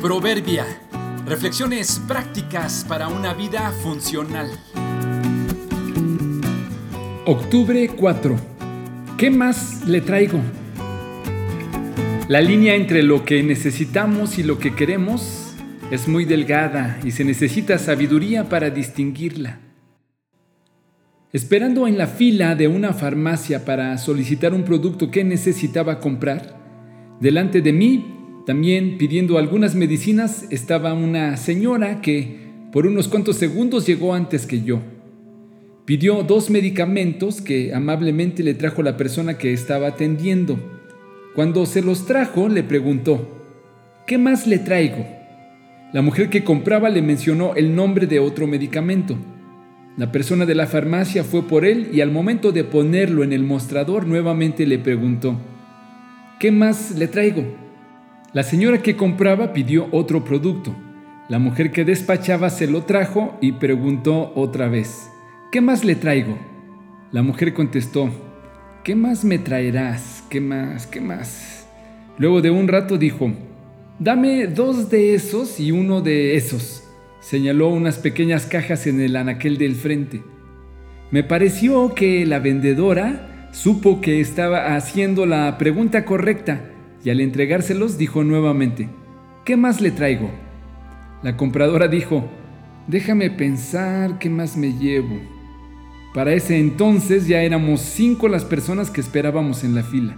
Proverbia. Reflexiones prácticas para una vida funcional. Octubre 4. ¿Qué más le traigo? La línea entre lo que necesitamos y lo que queremos es muy delgada y se necesita sabiduría para distinguirla. Esperando en la fila de una farmacia para solicitar un producto que necesitaba comprar, delante de mí también pidiendo algunas medicinas estaba una señora que por unos cuantos segundos llegó antes que yo. Pidió dos medicamentos que amablemente le trajo la persona que estaba atendiendo. Cuando se los trajo, le preguntó, ¿qué más le traigo? La mujer que compraba le mencionó el nombre de otro medicamento. La persona de la farmacia fue por él y al momento de ponerlo en el mostrador nuevamente le preguntó, ¿qué más le traigo? La señora que compraba pidió otro producto. La mujer que despachaba se lo trajo y preguntó otra vez, ¿qué más le traigo? La mujer contestó, ¿qué más me traerás? ¿Qué más? ¿Qué más? Luego de un rato dijo, dame dos de esos y uno de esos. Señaló unas pequeñas cajas en el anaquel del frente. Me pareció que la vendedora supo que estaba haciendo la pregunta correcta y al entregárselos dijo nuevamente, ¿qué más le traigo? La compradora dijo, déjame pensar qué más me llevo. Para ese entonces ya éramos cinco las personas que esperábamos en la fila.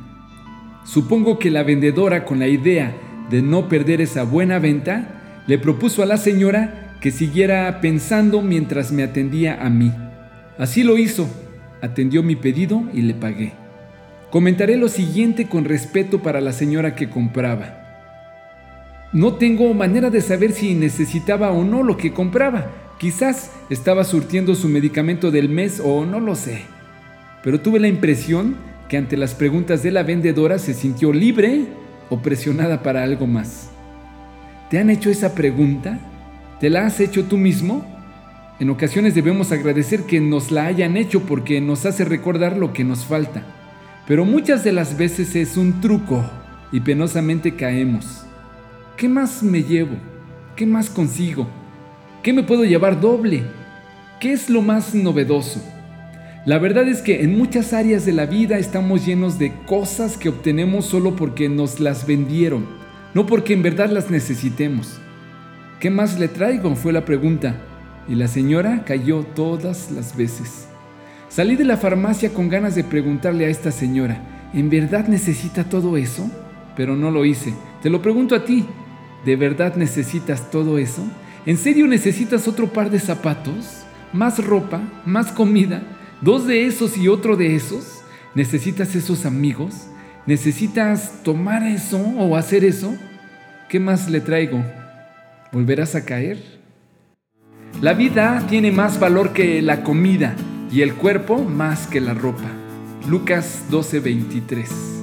Supongo que la vendedora, con la idea de no perder esa buena venta, le propuso a la señora que siguiera pensando mientras me atendía a mí. Así lo hizo, atendió mi pedido y le pagué. Comentaré lo siguiente con respeto para la señora que compraba. No tengo manera de saber si necesitaba o no lo que compraba. Quizás estaba surtiendo su medicamento del mes o no lo sé. Pero tuve la impresión que ante las preguntas de la vendedora se sintió libre o presionada para algo más. ¿Te han hecho esa pregunta? ¿Te la has hecho tú mismo? En ocasiones debemos agradecer que nos la hayan hecho porque nos hace recordar lo que nos falta pero muchas de las veces es un truco y penosamente caemos. ¿Qué más me llevo? ¿Qué más consigo? ¿Qué me puedo llevar doble? ¿Qué es lo más novedoso? La verdad es que en muchas áreas de la vida estamos llenos de cosas que obtenemos solo porque nos las vendieron, no porque en verdad las necesitemos. ¿Qué más le traigo? fue la pregunta, y la señora cayó todas las veces. Salí de la farmacia con ganas de preguntarle a esta señora, ¿en verdad necesita todo eso? Pero no lo hice. Te lo pregunto a ti, ¿de verdad necesitas todo eso? ¿En serio necesitas otro par de zapatos? ¿Más ropa? ¿Más comida? ¿Dos de esos y otro de esos? ¿Necesitas esos amigos? ¿Necesitas tomar eso o hacer eso? ¿Qué más le traigo? ¿Volverás a caer? La vida tiene más valor que la comida y el cuerpo más que la ropa. Lucas 12:23